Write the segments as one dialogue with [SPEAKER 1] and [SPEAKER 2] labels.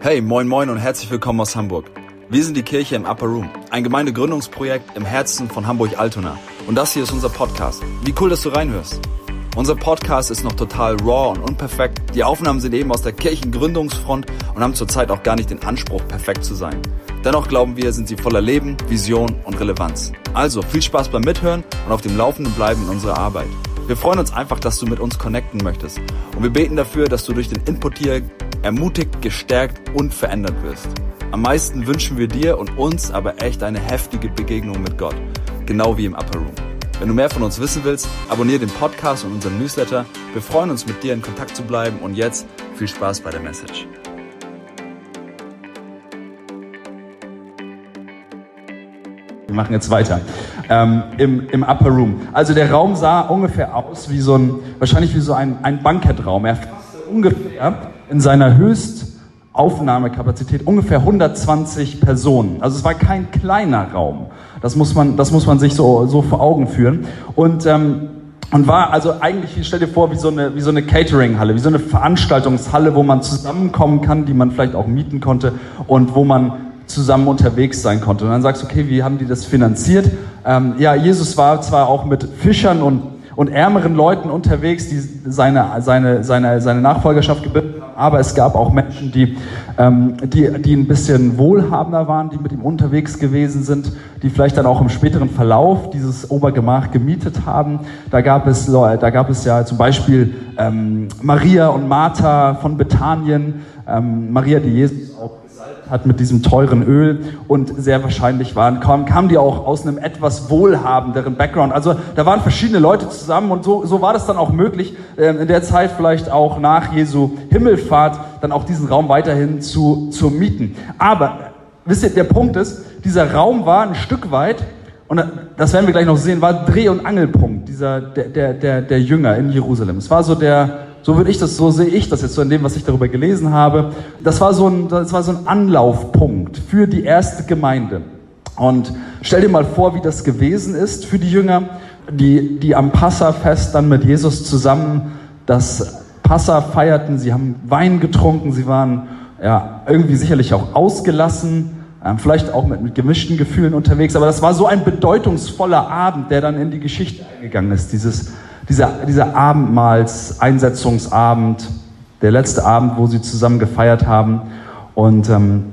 [SPEAKER 1] Hey, moin moin und herzlich willkommen aus Hamburg. Wir sind die Kirche im Upper Room, ein Gemeindegründungsprojekt im Herzen von Hamburg-Altona. Und das hier ist unser Podcast. Wie cool, dass du reinhörst. Unser Podcast ist noch total raw und unperfekt. Die Aufnahmen sind eben aus der Kirchengründungsfront und haben zurzeit auch gar nicht den Anspruch, perfekt zu sein. Dennoch glauben wir, sind sie voller Leben, Vision und Relevanz. Also viel Spaß beim Mithören und auf dem Laufenden bleiben in unserer Arbeit. Wir freuen uns einfach, dass du mit uns connecten möchtest. Und wir beten dafür, dass du durch den Input hier ermutigt, gestärkt und verändert wirst. Am meisten wünschen wir dir und uns aber echt eine heftige Begegnung mit Gott, genau wie im Upper Room. Wenn du mehr von uns wissen willst, abonniere den Podcast und unseren Newsletter. Wir freuen uns, mit dir in Kontakt zu bleiben und jetzt viel Spaß bei der Message.
[SPEAKER 2] Wir machen jetzt weiter. Ähm, im, Im Upper Room. Also der Raum sah ungefähr aus wie so ein, wahrscheinlich wie so ein, ein Bankettraum. Er ungefähr in seiner Höchstaufnahmekapazität ungefähr 120 Personen. Also es war kein kleiner Raum. Das muss man, das muss man sich so, so vor Augen führen. Und, ähm, und war also eigentlich, stell dir vor, wie so eine, wie so eine Catering-Halle, wie so eine Veranstaltungshalle, wo man zusammenkommen kann, die man vielleicht auch mieten konnte und wo man zusammen unterwegs sein konnte. Und dann sagst du, okay, wie haben die das finanziert? Ähm, ja, Jesus war zwar auch mit Fischern und und ärmeren Leuten unterwegs, die seine, seine, seine, seine Nachfolgerschaft gebildet haben. Aber es gab auch Menschen, die, ähm, die, die ein bisschen wohlhabender waren, die mit ihm unterwegs gewesen sind, die vielleicht dann auch im späteren Verlauf dieses Obergemach gemietet haben. Da gab es, da gab es ja zum Beispiel ähm, Maria und Martha von Bethanien, ähm, Maria, die Jesus auch hat mit diesem teuren Öl und sehr wahrscheinlich waren, kamen, kamen die auch aus einem etwas wohlhabenderen Background. Also da waren verschiedene Leute zusammen und so, so war das dann auch möglich, äh, in der Zeit vielleicht auch nach Jesu Himmelfahrt dann auch diesen Raum weiterhin zu, zu mieten. Aber wisst ihr, der Punkt ist, dieser Raum war ein Stück weit und das werden wir gleich noch sehen, war Dreh- und Angelpunkt dieser, der, der, der, der Jünger in Jerusalem. Es war so der, so würde ich das, so sehe ich das jetzt so in dem, was ich darüber gelesen habe. Das war so ein, das war so ein Anlaufpunkt für die erste Gemeinde. Und stell dir mal vor, wie das gewesen ist für die Jünger, die, die am Passafest dann mit Jesus zusammen das Passa feierten. Sie haben Wein getrunken, sie waren ja irgendwie sicherlich auch ausgelassen, ähm, vielleicht auch mit, mit gemischten Gefühlen unterwegs. Aber das war so ein bedeutungsvoller Abend, der dann in die Geschichte eingegangen ist. Dieses dieser, dieser Abendmahlseinsetzungsabend, der letzte Abend, wo sie zusammen gefeiert haben. Und ähm,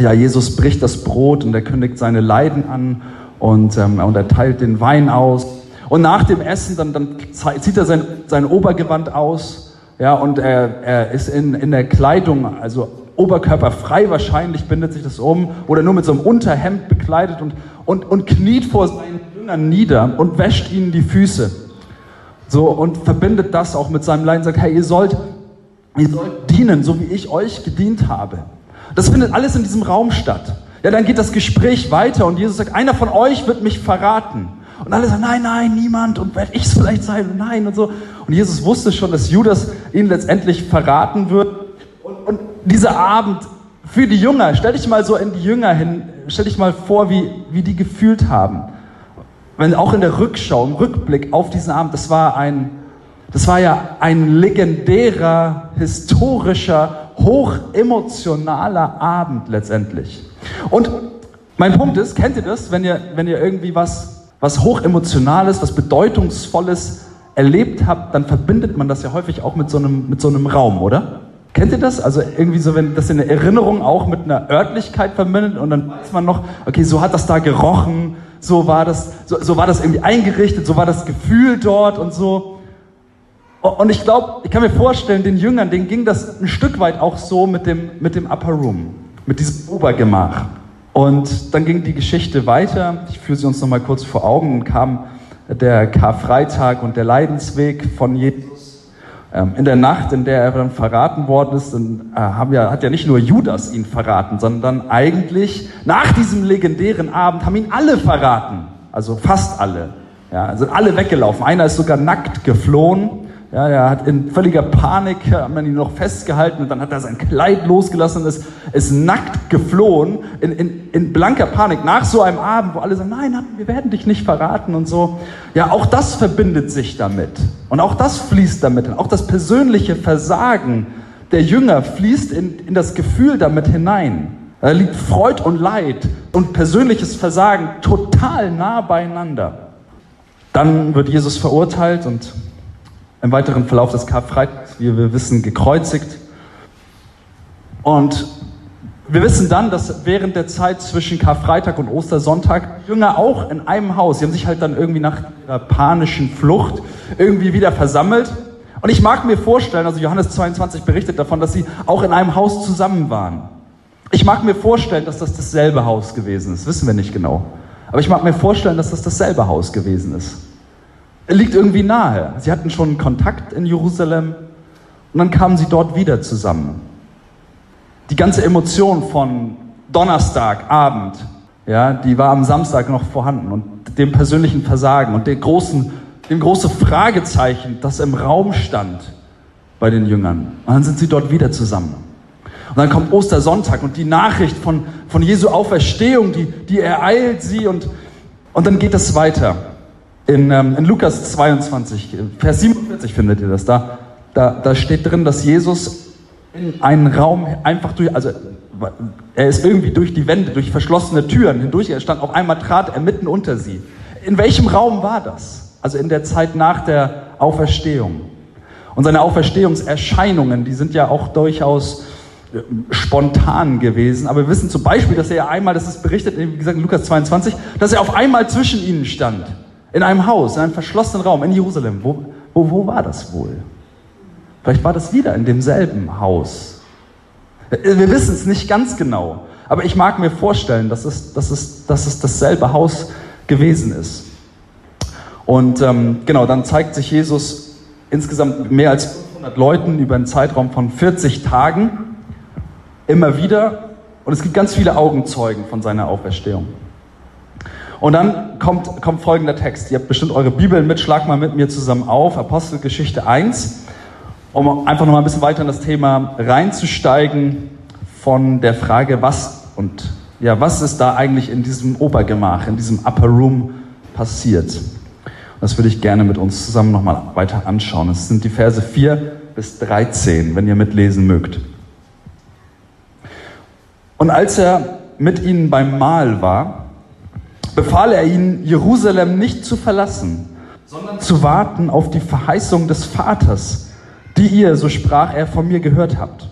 [SPEAKER 2] ja, Jesus bricht das Brot und er kündigt seine Leiden an und, ähm, und er teilt den Wein aus. Und nach dem Essen, dann, dann zieht er sein, sein Obergewand aus, ja, und er, er ist in, in der Kleidung, also oberkörperfrei wahrscheinlich, bindet sich das um, oder nur mit so einem Unterhemd bekleidet und, und, und kniet vor seinen Jüngern nieder und wäscht ihnen die Füße. So, und verbindet das auch mit seinem Leiden, sagt, hey, ihr sollt, ihr sollt dienen, so wie ich euch gedient habe. Das findet alles in diesem Raum statt. Ja, dann geht das Gespräch weiter und Jesus sagt, einer von euch wird mich verraten. Und alle sagen, nein, nein, niemand und werde ich es vielleicht sein? Nein und so. Und Jesus wusste schon, dass Judas ihn letztendlich verraten wird. Und, und dieser Abend für die Jünger, stell dich mal so in die Jünger hin, stell dich mal vor, wie, wie die gefühlt haben wenn auch in der Rückschau, im Rückblick auf diesen Abend, das war ein, das war ja ein legendärer, historischer, hochemotionaler Abend letztendlich. Und mein Punkt ist, kennt ihr das, wenn ihr, wenn ihr irgendwie was, was hochemotionales, was bedeutungsvolles erlebt habt, dann verbindet man das ja häufig auch mit so einem, mit so einem Raum, oder? Kennt ihr das? Also irgendwie so, wenn das in der Erinnerung auch mit einer Örtlichkeit verbindet und dann weiß man noch, okay, so hat das da gerochen, so war das, so, so war das irgendwie eingerichtet, so war das Gefühl dort und so. Und ich glaube, ich kann mir vorstellen, den Jüngern, denen ging das ein Stück weit auch so mit dem, mit dem Upper Room, mit diesem Obergemach. Und dann ging die Geschichte weiter. Ich führe sie uns nochmal kurz vor Augen und kam der Karfreitag und der Leidensweg von Jesus in der Nacht, in der er dann verraten worden ist, dann, äh, ja, hat ja nicht nur Judas ihn verraten, sondern eigentlich nach diesem legendären Abend haben ihn alle verraten. Also fast alle. Ja, sind alle weggelaufen. Einer ist sogar nackt geflohen. Ja, er hat in völliger Panik, hat man ihn noch festgehalten und dann hat er sein Kleid losgelassen und ist, ist nackt geflohen, in, in, in blanker Panik, nach so einem Abend, wo alle sagen, nein, wir werden dich nicht verraten und so. Ja, auch das verbindet sich damit. Und auch das fließt damit. Auch das persönliche Versagen der Jünger fließt in, in das Gefühl damit hinein. Da liegt Freud und Leid und persönliches Versagen total nah beieinander. Dann wird Jesus verurteilt und im weiteren Verlauf des Karfreitags, wie wir wissen, gekreuzigt. Und wir wissen dann, dass während der Zeit zwischen Karfreitag und Ostersonntag Jünger auch in einem Haus, sie haben sich halt dann irgendwie nach ihrer panischen Flucht irgendwie wieder versammelt. Und ich mag mir vorstellen, also Johannes 22 berichtet davon, dass sie auch in einem Haus zusammen waren. Ich mag mir vorstellen, dass das dasselbe Haus gewesen ist. Wissen wir nicht genau. Aber ich mag mir vorstellen, dass das dasselbe Haus gewesen ist. Liegt irgendwie nahe. Sie hatten schon Kontakt in Jerusalem und dann kamen sie dort wieder zusammen die ganze Emotion von Donnerstagabend, ja, die war am Samstag noch vorhanden und dem persönlichen Versagen und dem großen, dem großen Fragezeichen, das im Raum stand bei den Jüngern. Und dann sind sie dort wieder zusammen. Und dann kommt Ostersonntag und die Nachricht von, von Jesu Auferstehung, die, die ereilt sie und, und dann geht es weiter. In, ähm, in Lukas 22, Vers 47 findet ihr das da. Da, da steht drin, dass Jesus in einen Raum einfach durch, also er ist irgendwie durch die Wände, durch verschlossene Türen hindurch, er stand auf einmal trat er mitten unter sie. In welchem Raum war das? Also in der Zeit nach der Auferstehung. Und seine Auferstehungserscheinungen, die sind ja auch durchaus äh, spontan gewesen. Aber wir wissen zum Beispiel, dass er einmal, das ist berichtet, wie gesagt in Lukas 22, dass er auf einmal zwischen ihnen stand. In einem Haus, in einem verschlossenen Raum in Jerusalem. Wo, wo, wo war das wohl? Vielleicht war das wieder in demselben Haus. Wir wissen es nicht ganz genau, aber ich mag mir vorstellen, dass es, dass es, dass es dasselbe Haus gewesen ist. Und ähm, genau, dann zeigt sich Jesus insgesamt mehr als 500 Leuten über einen Zeitraum von 40 Tagen immer wieder. Und es gibt ganz viele Augenzeugen von seiner Auferstehung. Und dann kommt, kommt folgender Text. Ihr habt bestimmt eure Bibeln mit, schlag mal mit mir zusammen auf. Apostelgeschichte 1 um einfach noch mal ein bisschen weiter in das Thema reinzusteigen von der Frage, was und ja, was ist da eigentlich in diesem Obergemach, in diesem Upper Room passiert. Das würde ich gerne mit uns zusammen noch mal weiter anschauen. Es sind die Verse 4 bis 13, wenn ihr mitlesen mögt. Und als er mit ihnen beim Mahl war, befahl er ihnen, Jerusalem nicht zu verlassen, sondern zu warten auf die Verheißung des Vaters, die ihr, so sprach er, von mir gehört habt.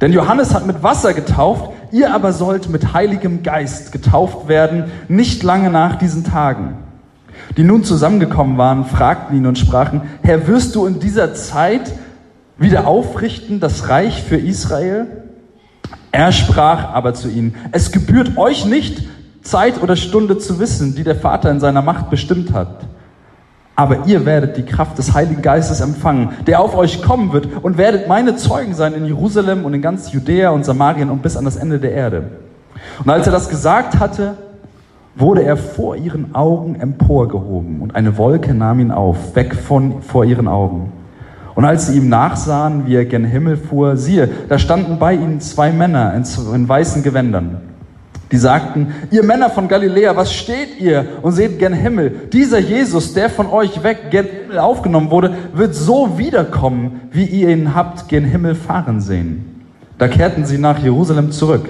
[SPEAKER 2] Denn Johannes hat mit Wasser getauft, ihr aber sollt mit heiligem Geist getauft werden, nicht lange nach diesen Tagen. Die nun zusammengekommen waren, fragten ihn und sprachen, Herr, wirst du in dieser Zeit wieder aufrichten das Reich für Israel? Er sprach aber zu ihnen, es gebührt euch nicht, Zeit oder Stunde zu wissen, die der Vater in seiner Macht bestimmt hat aber ihr werdet die Kraft des Heiligen Geistes empfangen, der auf euch kommen wird und werdet meine Zeugen sein in Jerusalem und in ganz Judäa und Samarien und bis an das Ende der Erde. Und als er das gesagt hatte, wurde er vor ihren Augen emporgehoben und eine Wolke nahm ihn auf, weg von vor ihren Augen. Und als sie ihm nachsahen, wie er gen Himmel fuhr, siehe, da standen bei ihnen zwei Männer in, in weißen Gewändern. Die sagten, ihr Männer von Galiläa, was steht ihr und seht gen Himmel? Dieser Jesus, der von euch weg gen Himmel aufgenommen wurde, wird so wiederkommen, wie ihr ihn habt gen Himmel fahren sehen. Da kehrten sie nach Jerusalem zurück,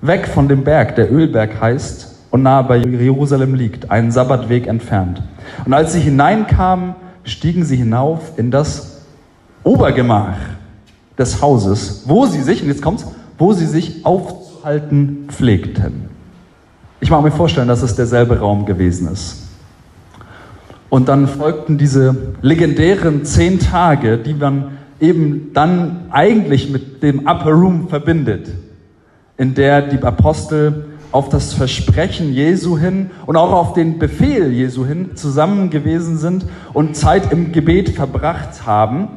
[SPEAKER 2] weg von dem Berg, der Ölberg heißt und nahe bei Jerusalem liegt, einen Sabbatweg entfernt. Und als sie hineinkamen, stiegen sie hinauf in das Obergemach des Hauses, wo sie sich, und jetzt kommt's, wo sie sich auf halten pflegten. Ich mag mir vorstellen, dass es derselbe Raum gewesen ist. Und dann folgten diese legendären zehn Tage, die man eben dann eigentlich mit dem Upper Room verbindet, in der die Apostel auf das Versprechen Jesu hin und auch auf den Befehl Jesu hin zusammen gewesen sind und Zeit im Gebet verbracht haben.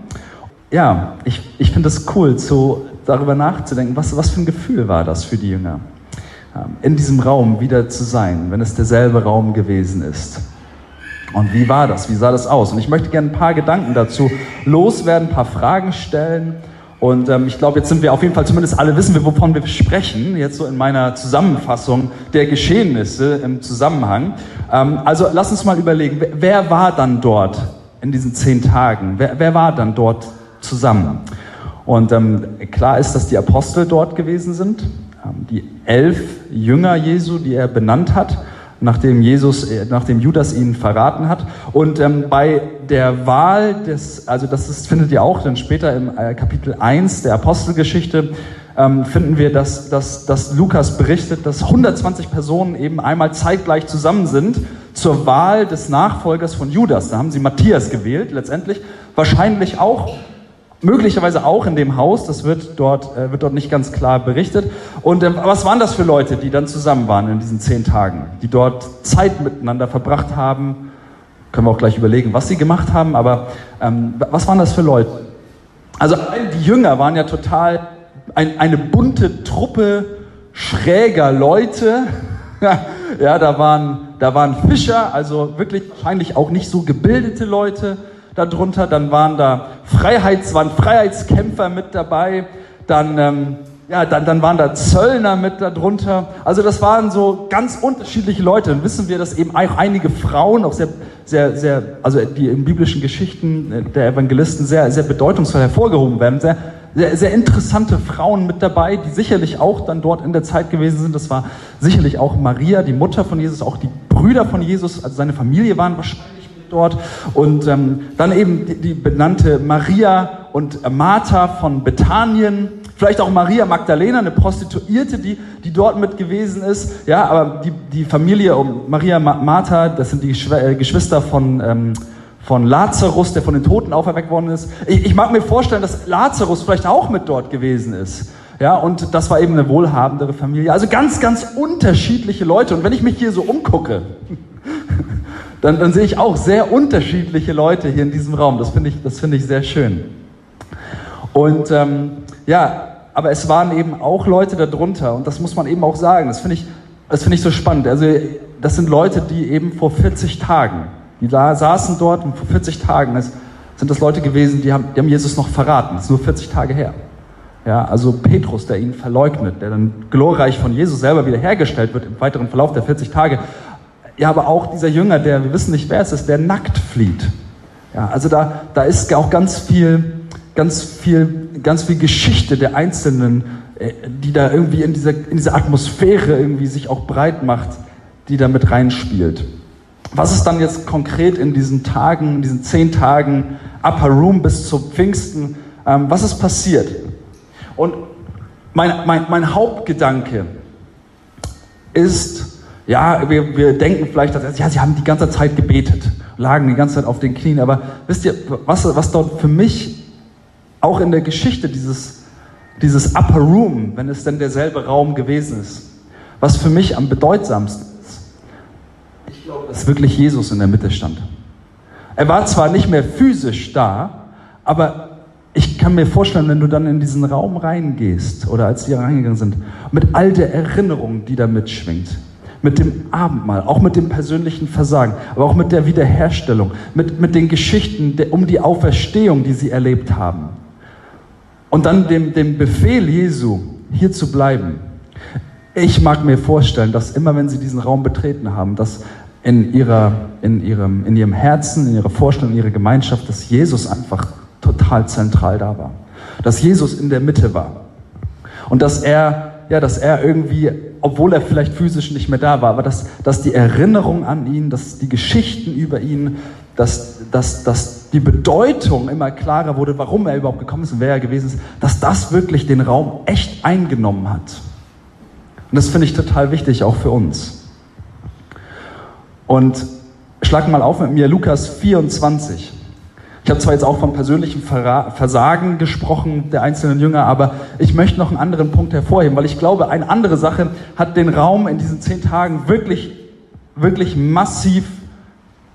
[SPEAKER 2] Ja, ich, ich finde es cool, so darüber nachzudenken, was, was für ein Gefühl war das für die Jünger, ähm, in diesem Raum wieder zu sein, wenn es derselbe Raum gewesen ist. Und wie war das? Wie sah das aus? Und ich möchte gerne ein paar Gedanken dazu loswerden, ein paar Fragen stellen. Und ähm, ich glaube, jetzt sind wir auf jeden Fall, zumindest alle wissen wir, wovon wir sprechen, jetzt so in meiner Zusammenfassung der Geschehnisse im Zusammenhang. Ähm, also lass uns mal überlegen, wer, wer war dann dort in diesen zehn Tagen? Wer, wer war dann dort zusammen? Und ähm, klar ist, dass die Apostel dort gewesen sind, ähm, die elf Jünger Jesu, die er benannt hat nachdem Jesus, äh, nachdem Judas ihn verraten hat. Und ähm, bei der Wahl des, also das ist, findet ihr auch dann später im äh, Kapitel 1 der Apostelgeschichte, ähm, finden wir, dass, dass, dass Lukas berichtet, dass 120 Personen eben einmal zeitgleich zusammen sind zur Wahl des Nachfolgers von Judas. Da haben sie Matthias gewählt, letztendlich. Wahrscheinlich auch möglicherweise auch in dem Haus, das wird dort, äh, wird dort nicht ganz klar berichtet. Und ähm, was waren das für Leute, die dann zusammen waren in diesen zehn Tagen, die dort Zeit miteinander verbracht haben? Können wir auch gleich überlegen, was sie gemacht haben, aber ähm, was waren das für Leute? Also die Jünger waren ja total ein, eine bunte Truppe schräger Leute. ja, da waren, da waren Fischer, also wirklich wahrscheinlich auch nicht so gebildete Leute darunter. Dann waren da Freiheits, waren Freiheitskämpfer mit dabei. Dann, ähm, ja, dann, dann waren da Zöllner mit darunter. Also das waren so ganz unterschiedliche Leute. Dann wissen wir, dass eben auch einige Frauen, auch sehr, sehr, sehr, also die in biblischen Geschichten äh, der Evangelisten sehr, sehr bedeutungsvoll hervorgehoben werden. Sehr, sehr, sehr interessante Frauen mit dabei, die sicherlich auch dann dort in der Zeit gewesen sind. Das war sicherlich auch Maria, die Mutter von Jesus, auch die Brüder von Jesus, also seine Familie waren wahrscheinlich dort. Und ähm, dann eben die, die benannte Maria und Martha von Bethanien. Vielleicht auch Maria Magdalena, eine Prostituierte, die, die dort mit gewesen ist. Ja, aber die, die Familie um Maria Ma Martha, das sind die Schw äh, Geschwister von, ähm, von Lazarus, der von den Toten auferweckt worden ist. Ich, ich mag mir vorstellen, dass Lazarus vielleicht auch mit dort gewesen ist. Ja, und das war eben eine wohlhabendere Familie. Also ganz, ganz unterschiedliche Leute. Und wenn ich mich hier so umgucke, dann, dann sehe ich auch sehr unterschiedliche Leute hier in diesem Raum. Das finde ich, das finde ich sehr schön. Und ähm, ja, aber es waren eben auch Leute darunter und das muss man eben auch sagen. Das finde ich, das ich so spannend. Also das sind Leute, die eben vor 40 Tagen, die da saßen dort und vor 40 Tagen das, sind das Leute gewesen, die haben, die haben Jesus noch verraten. Das ist nur 40 Tage her. Ja, also Petrus, der ihn verleugnet, der dann glorreich von Jesus selber wiederhergestellt wird im weiteren Verlauf der 40 Tage. Ja, aber auch dieser Jünger, der, wir wissen nicht, wer es ist, der nackt flieht. Ja, also da, da ist auch ganz viel, ganz viel, ganz viel Geschichte der Einzelnen, äh, die da irgendwie in dieser, in dieser Atmosphäre irgendwie sich auch breit macht, die da mit reinspielt. Was ist dann jetzt konkret in diesen Tagen, in diesen zehn Tagen Upper Room bis zum Pfingsten, ähm, was ist passiert? Und mein, mein, mein Hauptgedanke ist, ja, wir, wir denken vielleicht, dass, ja, sie haben die ganze Zeit gebetet, lagen die ganze Zeit auf den Knien, aber wisst ihr, was, was dort für mich auch in der Geschichte dieses, dieses Upper Room, wenn es denn derselbe Raum gewesen ist, was für mich am bedeutsamsten ist, ich glaube, dass wirklich Jesus in der Mitte stand. Er war zwar nicht mehr physisch da, aber ich kann mir vorstellen, wenn du dann in diesen Raum reingehst oder als die reingegangen sind, mit all der Erinnerung, die da mitschwingt, mit dem Abendmahl, auch mit dem persönlichen Versagen, aber auch mit der Wiederherstellung, mit, mit den Geschichten der, um die Auferstehung, die sie erlebt haben. Und dann dem, dem Befehl Jesu, hier zu bleiben. Ich mag mir vorstellen, dass immer wenn sie diesen Raum betreten haben, dass in, ihrer, in, ihrem, in ihrem Herzen, in ihrer Vorstellung, in ihrer Gemeinschaft, dass Jesus einfach total zentral da war. Dass Jesus in der Mitte war. Und dass er ja, dass er irgendwie, obwohl er vielleicht physisch nicht mehr da war, aber dass, dass die Erinnerung an ihn, dass die Geschichten über ihn, dass, dass, dass die Bedeutung immer klarer wurde, warum er überhaupt gekommen ist und wer er gewesen ist, dass das wirklich den Raum echt eingenommen hat. Und das finde ich total wichtig, auch für uns. Und schlag mal auf mit mir Lukas 24. Ich habe zwar jetzt auch vom persönlichen Versagen gesprochen der einzelnen Jünger, aber ich möchte noch einen anderen Punkt hervorheben, weil ich glaube, eine andere Sache hat den Raum in diesen zehn Tagen wirklich, wirklich massiv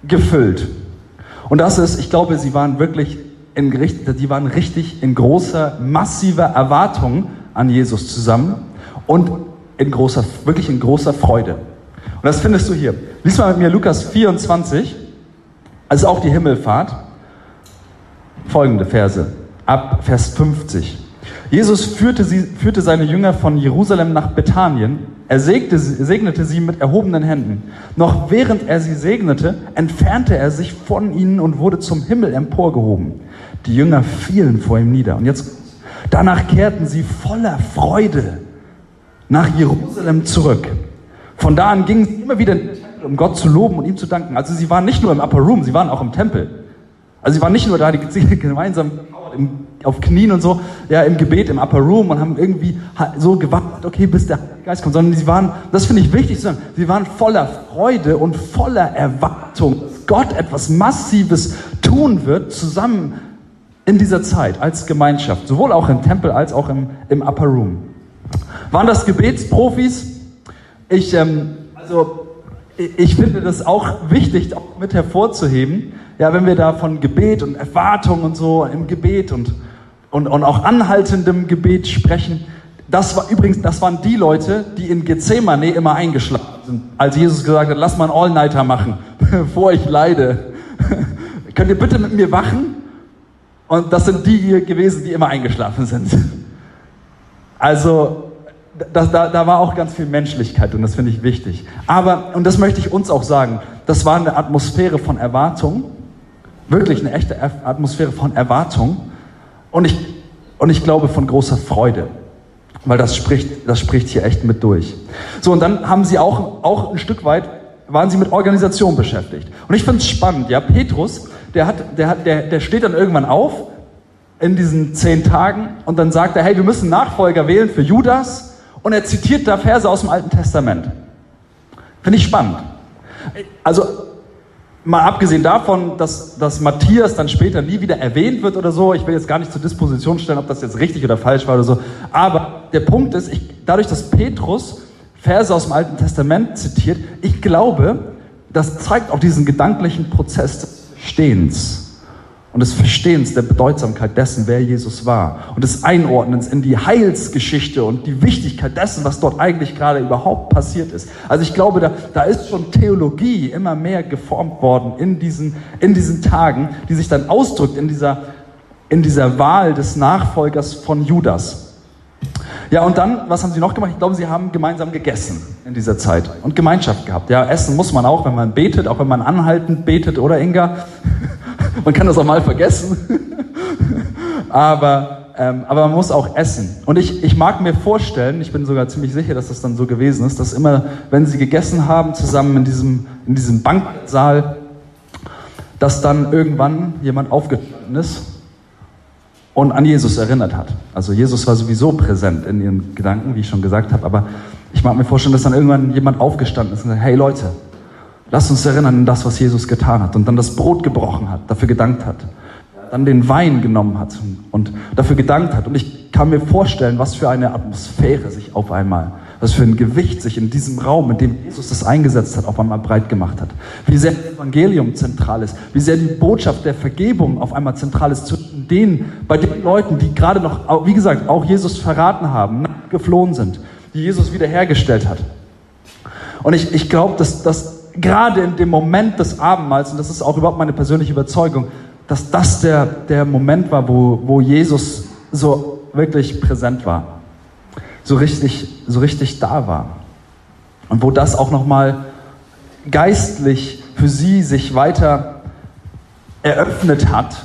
[SPEAKER 2] gefüllt. Und das ist, ich glaube, sie waren wirklich in, die waren richtig in großer, massiver Erwartung an Jesus zusammen und in großer, wirklich in großer Freude. Und das findest du hier. Lies mal mit mir Lukas 24, also auch die Himmelfahrt folgende Verse, ab Vers 50. Jesus führte, sie, führte seine Jünger von Jerusalem nach Bethanien. Er segnete, segnete sie mit erhobenen Händen. Noch während er sie segnete, entfernte er sich von ihnen und wurde zum Himmel emporgehoben. Die Jünger fielen vor ihm nieder. Und jetzt, Danach kehrten sie voller Freude nach Jerusalem zurück. Von da an gingen sie immer wieder in den Tempel, um Gott zu loben und ihm zu danken. Also sie waren nicht nur im Upper Room, sie waren auch im Tempel. Also sie waren nicht nur da, die gemeinsam im, auf Knien und so, ja, im Gebet, im Upper Room und haben irgendwie so gewartet, okay, bis der Geist kommt, sondern sie waren, das finde ich wichtig zu sagen, sie waren voller Freude und voller Erwartung, dass Gott etwas Massives tun wird, zusammen in dieser Zeit als Gemeinschaft, sowohl auch im Tempel als auch im, im Upper Room. Waren das Gebetsprofis? Ich, ähm, also, ich finde das auch wichtig, auch mit hervorzuheben. Ja, wenn wir da von Gebet und Erwartung und so im Gebet und, und, und auch anhaltendem Gebet sprechen. Das war übrigens, das waren die Leute, die in Gethsemane immer eingeschlafen sind, als Jesus gesagt hat, lass mal einen All-Nighter machen, bevor ich leide. Könnt ihr bitte mit mir wachen? Und das sind die hier gewesen, die immer eingeschlafen sind. Also, da, da, da war auch ganz viel Menschlichkeit und das finde ich wichtig. Aber, und das möchte ich uns auch sagen, das war eine Atmosphäre von Erwartung, wirklich eine echte Atmosphäre von Erwartung und ich, und ich glaube von großer Freude, weil das spricht, das spricht hier echt mit durch. So, und dann haben sie auch, auch ein Stück weit, waren sie mit Organisation beschäftigt. Und ich finde es spannend, ja, Petrus, der, hat, der, hat, der, der steht dann irgendwann auf in diesen zehn Tagen und dann sagt er, hey, wir müssen Nachfolger wählen für Judas und er zitiert da Verse aus dem Alten Testament. Finde ich spannend. Also, mal abgesehen davon, dass, dass Matthias dann später nie wieder erwähnt wird oder so, ich will jetzt gar nicht zur Disposition stellen, ob das jetzt richtig oder falsch war oder so, aber der Punkt ist, ich, dadurch, dass Petrus Verse aus dem Alten Testament zitiert, ich glaube, das zeigt auch diesen gedanklichen Prozess des Stehens und des Verstehens der Bedeutsamkeit dessen, wer Jesus war und des Einordnens in die Heilsgeschichte und die Wichtigkeit dessen, was dort eigentlich gerade überhaupt passiert ist. Also ich glaube, da, da ist schon Theologie immer mehr geformt worden in diesen, in diesen Tagen, die sich dann ausdrückt in dieser, in dieser Wahl des Nachfolgers von Judas. Ja, und dann, was haben sie noch gemacht? Ich glaube, sie haben gemeinsam gegessen in dieser Zeit und Gemeinschaft gehabt. Ja, essen muss man auch, wenn man betet, auch wenn man anhaltend betet, oder Inga? man kann das auch mal vergessen. aber, ähm, aber man muss auch essen. Und ich, ich mag mir vorstellen, ich bin sogar ziemlich sicher, dass das dann so gewesen ist, dass immer, wenn sie gegessen haben, zusammen in diesem, in diesem Banksaal, dass dann irgendwann jemand aufgestanden ist und an Jesus erinnert hat. Also Jesus war sowieso präsent in ihren Gedanken, wie ich schon gesagt habe, aber ich mag mir vorstellen, dass dann irgendwann jemand aufgestanden ist und sagt, hey Leute, lasst uns erinnern an das, was Jesus getan hat und dann das Brot gebrochen hat, dafür gedankt hat, dann den Wein genommen hat und dafür gedankt hat. Und ich kann mir vorstellen, was für eine Atmosphäre sich auf einmal was für ein Gewicht sich in diesem Raum, in dem Jesus das eingesetzt hat, auf einmal breit gemacht hat. Wie sehr das Evangelium zentral ist, wie sehr die Botschaft der Vergebung auf einmal zentral ist zwischen denen, bei den Leuten, die gerade noch, wie gesagt, auch Jesus verraten haben, geflohen sind, die Jesus wiederhergestellt hat. Und ich, ich glaube, dass, dass gerade in dem Moment des Abendmahls, und das ist auch überhaupt meine persönliche Überzeugung, dass das der, der Moment war, wo, wo Jesus so wirklich präsent war so richtig, so richtig da war. Und wo das auch nochmal geistlich für sie sich weiter eröffnet hat,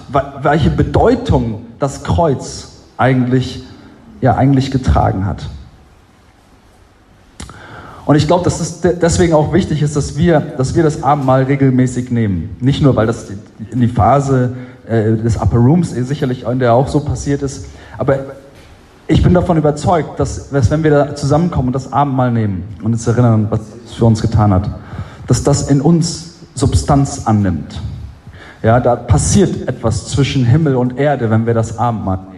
[SPEAKER 2] welche Bedeutung das Kreuz eigentlich, ja, eigentlich getragen hat. Und ich glaube, dass es deswegen auch wichtig ist, dass wir, dass wir das Abendmahl regelmäßig nehmen. Nicht nur, weil das in die Phase äh, des Upper Rooms sicherlich in der auch so passiert ist, aber ich bin davon überzeugt, dass, wenn wir da zusammenkommen und das Abendmahl nehmen und uns erinnern, was es für uns getan hat, dass das in uns Substanz annimmt. Ja, da passiert etwas zwischen Himmel und Erde, wenn wir das Abendmahl nehmen.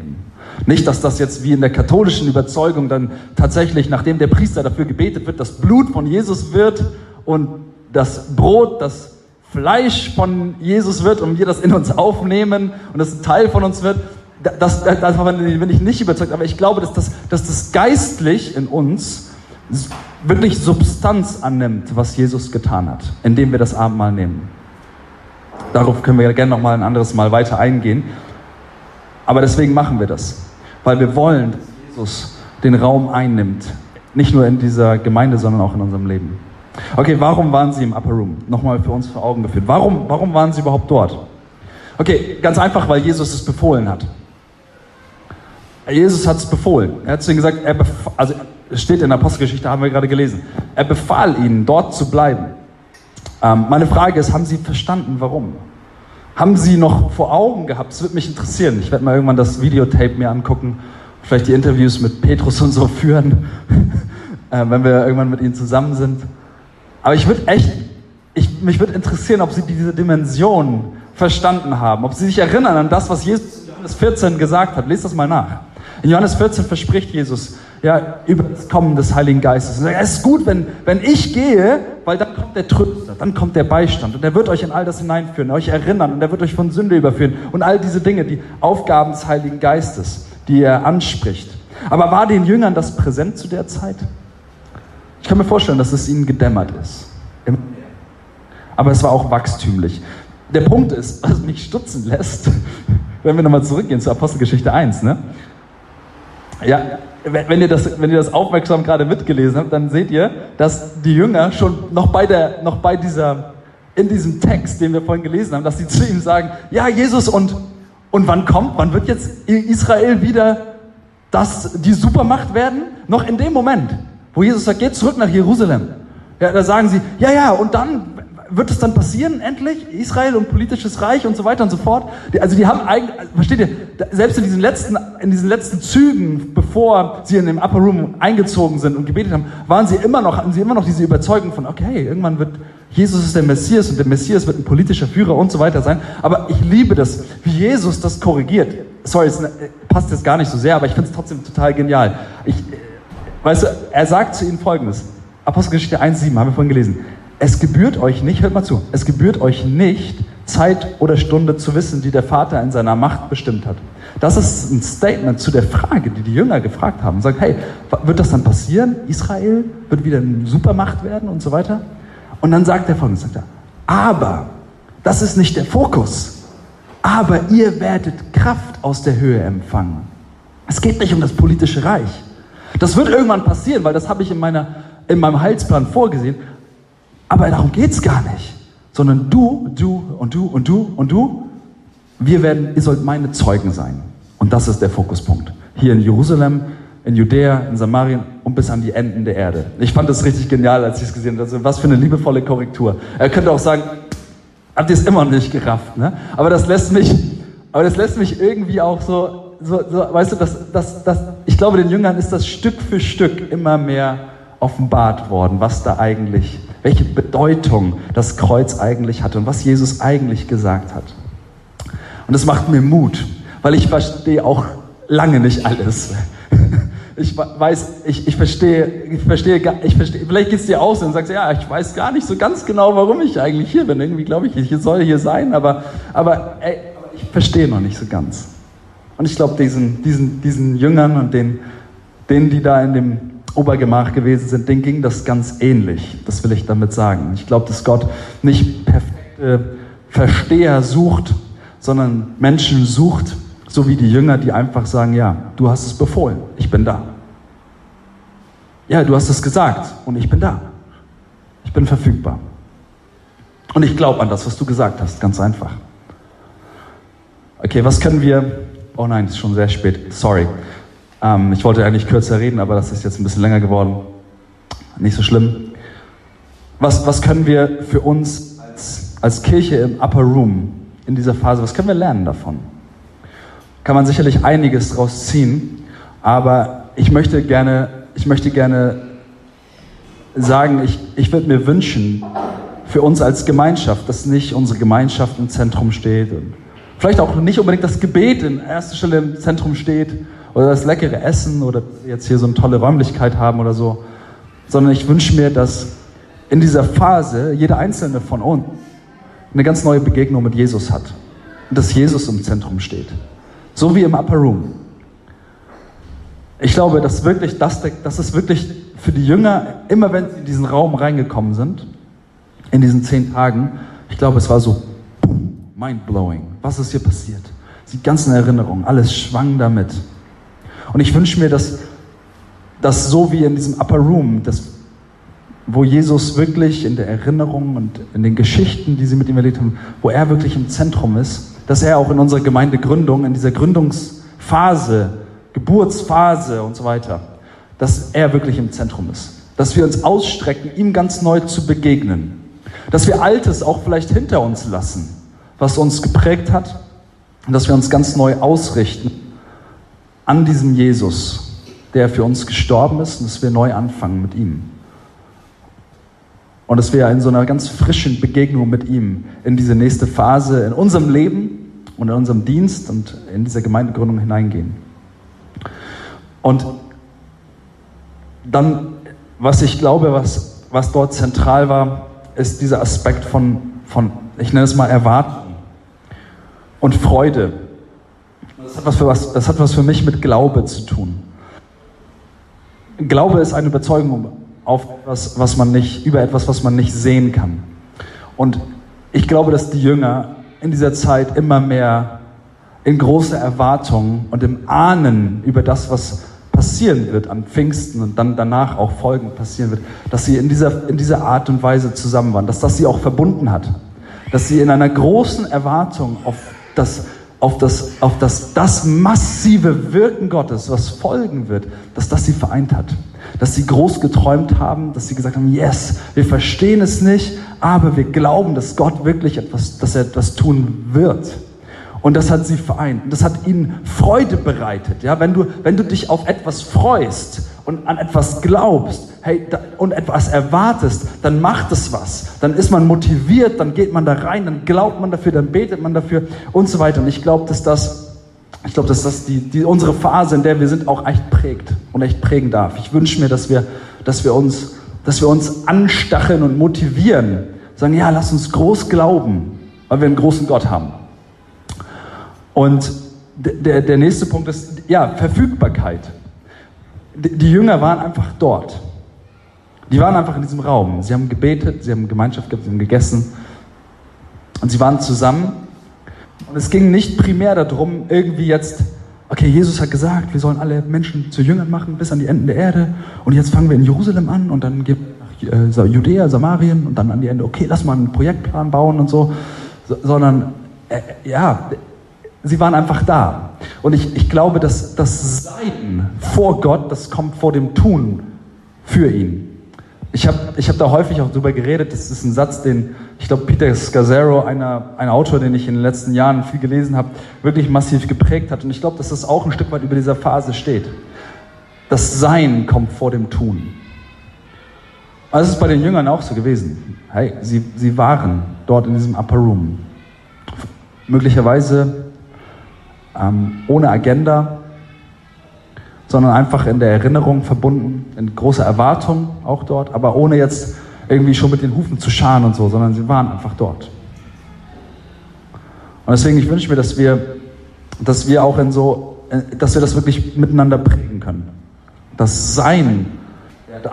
[SPEAKER 2] Nicht, dass das jetzt wie in der katholischen Überzeugung dann tatsächlich, nachdem der Priester dafür gebetet wird, das Blut von Jesus wird und das Brot, das Fleisch von Jesus wird und wir das in uns aufnehmen und das ein Teil von uns wird, das, das, davon bin ich nicht überzeugt, aber ich glaube, dass das, dass das geistlich in uns wirklich Substanz annimmt, was Jesus getan hat, indem wir das Abendmahl nehmen. Darauf können wir gerne noch mal ein anderes Mal weiter eingehen. Aber deswegen machen wir das, weil wir wollen, dass Jesus den Raum einnimmt, nicht nur in dieser Gemeinde, sondern auch in unserem Leben. Okay, warum waren sie im Upper Room? Nochmal für uns vor Augen geführt. Warum, warum waren sie überhaupt dort? Okay, ganz einfach, weil Jesus es befohlen hat. Jesus hat es befohlen. Er hat zu ihnen gesagt, er also steht in der Apostelgeschichte, haben wir gerade gelesen. Er befahl ihnen, dort zu bleiben. Ähm, meine Frage ist, haben Sie verstanden, warum? Haben Sie noch vor Augen gehabt? Es würde mich interessieren. Ich werde mal irgendwann das Videotape mir angucken, vielleicht die Interviews mit Petrus und so führen, äh, wenn wir irgendwann mit Ihnen zusammen sind. Aber ich würde echt, ich, mich würde interessieren, ob Sie diese Dimension verstanden haben, ob Sie sich erinnern an das, was Jesus in Johannes 14 gesagt hat. Lest das mal nach. In Johannes 14 verspricht Jesus ja, über das Kommen des Heiligen Geistes. sagt, es ist gut, wenn, wenn ich gehe, weil dann kommt der Tröster, dann kommt der Beistand und er wird euch in all das hineinführen, euch erinnern und er wird euch von Sünde überführen und all diese Dinge, die Aufgaben des Heiligen Geistes, die er anspricht. Aber war den Jüngern das präsent zu der Zeit? Ich kann mir vorstellen, dass es ihnen gedämmert ist. Aber es war auch wachstümlich. Der Punkt ist, was mich stutzen lässt, wenn wir nochmal zurückgehen zur Apostelgeschichte 1, ne? Ja, wenn ihr, das, wenn ihr das aufmerksam gerade mitgelesen habt, dann seht ihr, dass die Jünger schon noch bei, der, noch bei dieser, in diesem Text, den wir vorhin gelesen haben, dass sie zu ihm sagen, ja, Jesus, und, und wann kommt, wann wird jetzt Israel wieder das, die Supermacht werden? Noch in dem Moment, wo Jesus sagt, geht zurück nach Jerusalem. Ja, da sagen sie, ja, ja, und dann, wird es dann passieren, endlich? Israel und politisches Reich und so weiter und so fort? Also die haben eigentlich, versteht ihr, selbst in diesen letzten, in diesen letzten Zügen, bevor sie in dem Upper Room eingezogen sind und gebetet haben, waren sie immer noch, hatten sie immer noch diese Überzeugung von, okay, irgendwann wird Jesus ist der Messias und der Messias wird ein politischer Führer und so weiter sein. Aber ich liebe das, wie Jesus das korrigiert. Sorry, es passt jetzt gar nicht so sehr, aber ich finde es trotzdem total genial. Ich, weißt du, er sagt zu ihnen folgendes. Apostelgeschichte 1,7 haben wir vorhin gelesen. Es gebührt euch nicht, hört mal zu, es gebührt euch nicht, Zeit oder Stunde zu wissen, die der Vater in seiner Macht bestimmt hat. Das ist ein Statement zu der Frage, die die Jünger gefragt haben. Sagt, hey, wird das dann passieren? Israel wird wieder eine Supermacht werden und so weiter? Und dann sagt er folgendes, sagt er, aber, das ist nicht der Fokus, aber ihr werdet Kraft aus der Höhe empfangen. Es geht nicht um das politische Reich. Das wird irgendwann passieren, weil das habe ich in, meiner, in meinem Heilsplan vorgesehen. Aber darum geht es gar nicht. Sondern du, du und du und du und du, wir werden, ihr sollt meine Zeugen sein. Und das ist der Fokuspunkt. Hier in Jerusalem, in Judäa, in Samarien und bis an die Enden der Erde. Ich fand das richtig genial, als ich es gesehen habe. Also, was für eine liebevolle Korrektur. Er könnte auch sagen, habt ihr es immer noch nicht gerafft. Ne? Aber das lässt mich, aber das lässt mich irgendwie auch so, so, so weißt du, das, das, das, ich glaube, den Jüngern ist das Stück für Stück immer mehr offenbart worden, was da eigentlich welche Bedeutung das Kreuz eigentlich hatte und was Jesus eigentlich gesagt hat. Und das macht mir Mut, weil ich verstehe auch lange nicht alles. Ich weiß, ich, ich verstehe, ich verstehe, ich verstehe, vielleicht geht es dir aus und sagst, ja, ich weiß gar nicht so ganz genau, warum ich eigentlich hier bin. Irgendwie glaube ich, ich soll hier sein, aber, aber ey, ich verstehe noch nicht so ganz. Und ich glaube, diesen, diesen, diesen Jüngern und den, denen, die da in dem Obergemach gewesen sind, denen ging das ganz ähnlich. Das will ich damit sagen. Ich glaube, dass Gott nicht perfekte Versteher sucht, sondern Menschen sucht, so wie die Jünger, die einfach sagen, ja, du hast es befohlen, ich bin da. Ja, du hast es gesagt und ich bin da. Ich bin verfügbar. Und ich glaube an das, was du gesagt hast, ganz einfach. Okay, was können wir... Oh nein, es ist schon sehr spät. Sorry. Ähm, ich wollte eigentlich kürzer reden, aber das ist jetzt ein bisschen länger geworden. Nicht so schlimm. Was, was können wir für uns als, als Kirche im Upper Room in dieser Phase, was können wir lernen davon? Kann man sicherlich einiges draus ziehen, aber ich möchte gerne, ich möchte gerne sagen, ich, ich würde mir wünschen, für uns als Gemeinschaft, dass nicht unsere Gemeinschaft im Zentrum steht und vielleicht auch nicht unbedingt das Gebet in erster Stelle im Zentrum steht, oder das leckere Essen oder jetzt hier so eine tolle Räumlichkeit haben oder so, sondern ich wünsche mir, dass in dieser Phase jeder einzelne von uns eine ganz neue Begegnung mit Jesus hat und dass Jesus im Zentrum steht. So wie im Upper Room. Ich glaube, dass wirklich, das, das ist wirklich für die Jünger, immer wenn sie in diesen Raum reingekommen sind, in diesen zehn Tagen, ich glaube, es war so mind-blowing. Was ist hier passiert? Die ganzen Erinnerungen, alles schwang damit. Und ich wünsche mir, dass, dass so wie in diesem Upper Room, dass, wo Jesus wirklich in der Erinnerung und in den Geschichten, die sie mit ihm erlebt haben, wo er wirklich im Zentrum ist, dass er auch in unserer Gemeindegründung, in dieser Gründungsphase Geburtsphase und so weiter, dass er wirklich im Zentrum ist. Dass wir uns ausstrecken, ihm ganz neu zu begegnen. Dass wir Altes auch vielleicht hinter uns lassen, was uns geprägt hat. Und dass wir uns ganz neu ausrichten an diesem Jesus, der für uns gestorben ist und dass wir neu anfangen mit ihm. Und dass wir in so einer ganz frischen Begegnung mit ihm in diese nächste Phase in unserem Leben und in unserem Dienst und in diese Gemeindegründung hineingehen. Und dann, was ich glaube, was, was dort zentral war, ist dieser Aspekt von, von, ich nenne es mal Erwarten und Freude. Das hat was für, was, das hat was für mich mit Glaube zu tun. Glaube ist eine Überzeugung auf etwas, was man nicht, über etwas, was man nicht sehen kann. Und ich glaube, dass die Jünger in dieser Zeit immer mehr in großer Erwartung und im Ahnen über das, was passieren wird an Pfingsten und dann danach auch folgend passieren wird, dass sie in dieser, in dieser Art und Weise zusammen waren, dass das sie auch verbunden hat, dass sie in einer großen Erwartung auf das auf das, auf das, das massive Wirken Gottes, was folgen wird, dass das sie vereint hat. Dass sie groß geträumt haben, dass sie gesagt haben, yes, wir verstehen es nicht, aber wir glauben, dass Gott wirklich etwas, dass er etwas tun wird. Und das hat sie vereint. Und das hat ihnen Freude bereitet. Ja, wenn du, wenn du dich auf etwas freust und an etwas glaubst, hey, da, und etwas erwartest, dann macht es was. Dann ist man motiviert, dann geht man da rein, dann glaubt man dafür, dann betet man dafür und so weiter. Und ich glaube, dass das, ich glaube, dass das die, die, unsere Phase, in der wir sind, auch echt prägt und echt prägen darf. Ich wünsche mir, dass wir, dass wir uns, dass wir uns anstacheln und motivieren. Sagen, ja, lass uns groß glauben, weil wir einen großen Gott haben. Und der, der nächste Punkt ist, ja, Verfügbarkeit. Die Jünger waren einfach dort. Die waren einfach in diesem Raum. Sie haben gebetet, sie haben Gemeinschaft gehabt, sie haben gegessen. Und sie waren zusammen. Und es ging nicht primär darum, irgendwie jetzt, okay, Jesus hat gesagt, wir sollen alle Menschen zu Jüngern machen, bis an die Enden der Erde. Und jetzt fangen wir in Jerusalem an und dann wir nach äh, Judäa, Samarien und dann an die Ende, okay, lass mal einen Projektplan bauen und so. so sondern, äh, ja, Sie waren einfach da. Und ich, ich glaube, dass das Sein vor Gott, das kommt vor dem Tun für ihn. Ich habe ich hab da häufig auch drüber geredet. Das ist ein Satz, den ich glaube, Peter Scazzaro, einer, ein Autor, den ich in den letzten Jahren viel gelesen habe, wirklich massiv geprägt hat. Und ich glaube, dass das auch ein Stück weit über dieser Phase steht. Das Sein kommt vor dem Tun. Also es ist bei den Jüngern auch so gewesen. Hey, sie, sie waren dort in diesem Upper Room. Möglicherweise ähm, ohne Agenda, sondern einfach in der Erinnerung verbunden, in großer Erwartung auch dort, aber ohne jetzt irgendwie schon mit den Hufen zu scharen und so, sondern sie waren einfach dort. Und deswegen, ich wünsche mir, dass wir, dass wir auch in so, dass wir das wirklich miteinander prägen können. Das Sein,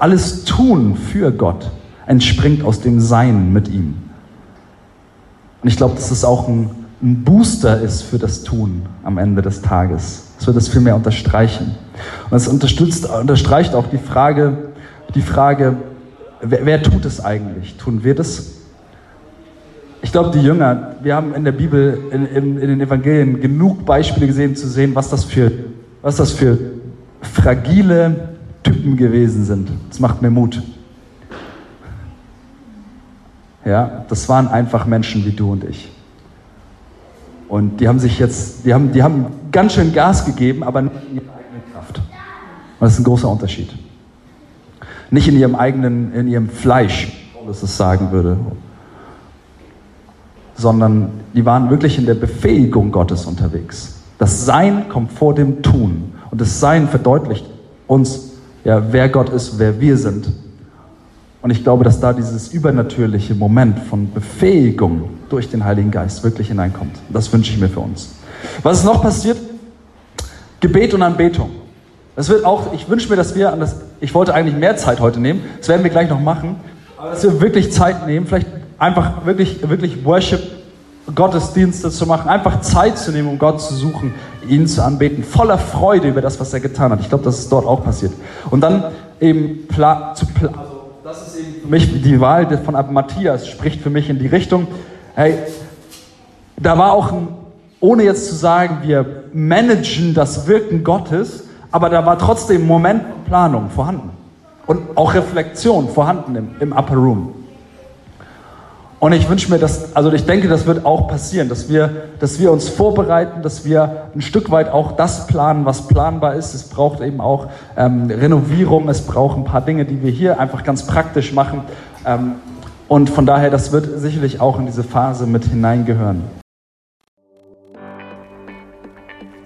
[SPEAKER 2] alles Tun für Gott entspringt aus dem Sein mit ihm. Und ich glaube, das ist auch ein ein Booster ist für das Tun am Ende des Tages. Es wird das viel mehr unterstreichen. Und es unterstützt, unterstreicht auch die Frage, die Frage, wer, wer tut es eigentlich? Tun wir das? Ich glaube, die Jünger, wir haben in der Bibel, in, in, in, den Evangelien genug Beispiele gesehen, zu sehen, was das für, was das für fragile Typen gewesen sind. Das macht mir Mut. Ja, das waren einfach Menschen wie du und ich. Und die haben sich jetzt, die haben, die haben ganz schön Gas gegeben, aber nicht in ihrer eigenen Kraft. Und das ist ein großer Unterschied. Nicht in ihrem eigenen, in ihrem Fleisch, Paulus es sagen würde, sondern die waren wirklich in der Befähigung Gottes unterwegs. Das Sein kommt vor dem Tun. Und das Sein verdeutlicht uns, ja, wer Gott ist, wer wir sind. Und ich glaube, dass da dieses übernatürliche Moment von Befähigung durch den Heiligen Geist wirklich hineinkommt. Das wünsche ich mir für uns. Was ist noch passiert? Gebet und Anbetung. Das wird auch, ich wünsche mir, dass wir an das, ich wollte eigentlich mehr Zeit heute nehmen, das werden wir gleich noch machen, aber dass wir wirklich Zeit nehmen, vielleicht einfach wirklich, wirklich Worship, Gottesdienste zu machen, einfach Zeit zu nehmen, um Gott zu suchen, ihn zu anbeten, voller Freude über das, was er getan hat. Ich glaube, das ist dort auch passiert. Und dann eben pla zu pla also das ist eben für mich die Wahl von Matthias spricht für mich in die Richtung, Hey, da war auch, ein, ohne jetzt zu sagen, wir managen das Wirken Gottes, aber da war trotzdem Moment Planung vorhanden und auch Reflexion vorhanden im, im Upper Room. Und ich wünsche mir, dass, also ich denke, das wird auch passieren, dass wir, dass wir uns vorbereiten, dass wir ein Stück weit auch das planen, was planbar ist. Es braucht eben auch ähm, Renovierung, es braucht ein paar Dinge, die wir hier einfach ganz praktisch machen. Ähm, und von daher, das wird sicherlich auch in diese Phase mit hineingehören.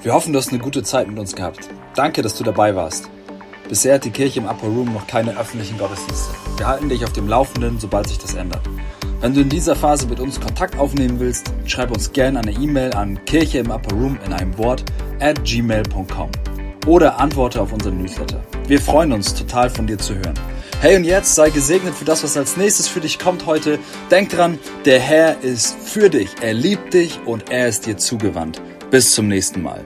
[SPEAKER 1] Wir hoffen, du hast eine gute Zeit mit uns gehabt. Danke, dass du dabei warst. Bisher hat die Kirche im Upper Room noch keine öffentlichen Gottesdienste. Wir halten dich auf dem Laufenden, sobald sich das ändert. Wenn du in dieser Phase mit uns Kontakt aufnehmen willst, schreib uns gerne eine E-Mail an kirche im Upper Room in einem Wort at gmail.com oder antworte auf unseren Newsletter. Wir freuen uns total von dir zu hören. Hey und jetzt sei gesegnet für das, was als nächstes für dich kommt heute. Denk dran, der Herr ist für dich, er liebt dich und er ist dir zugewandt. Bis zum nächsten Mal.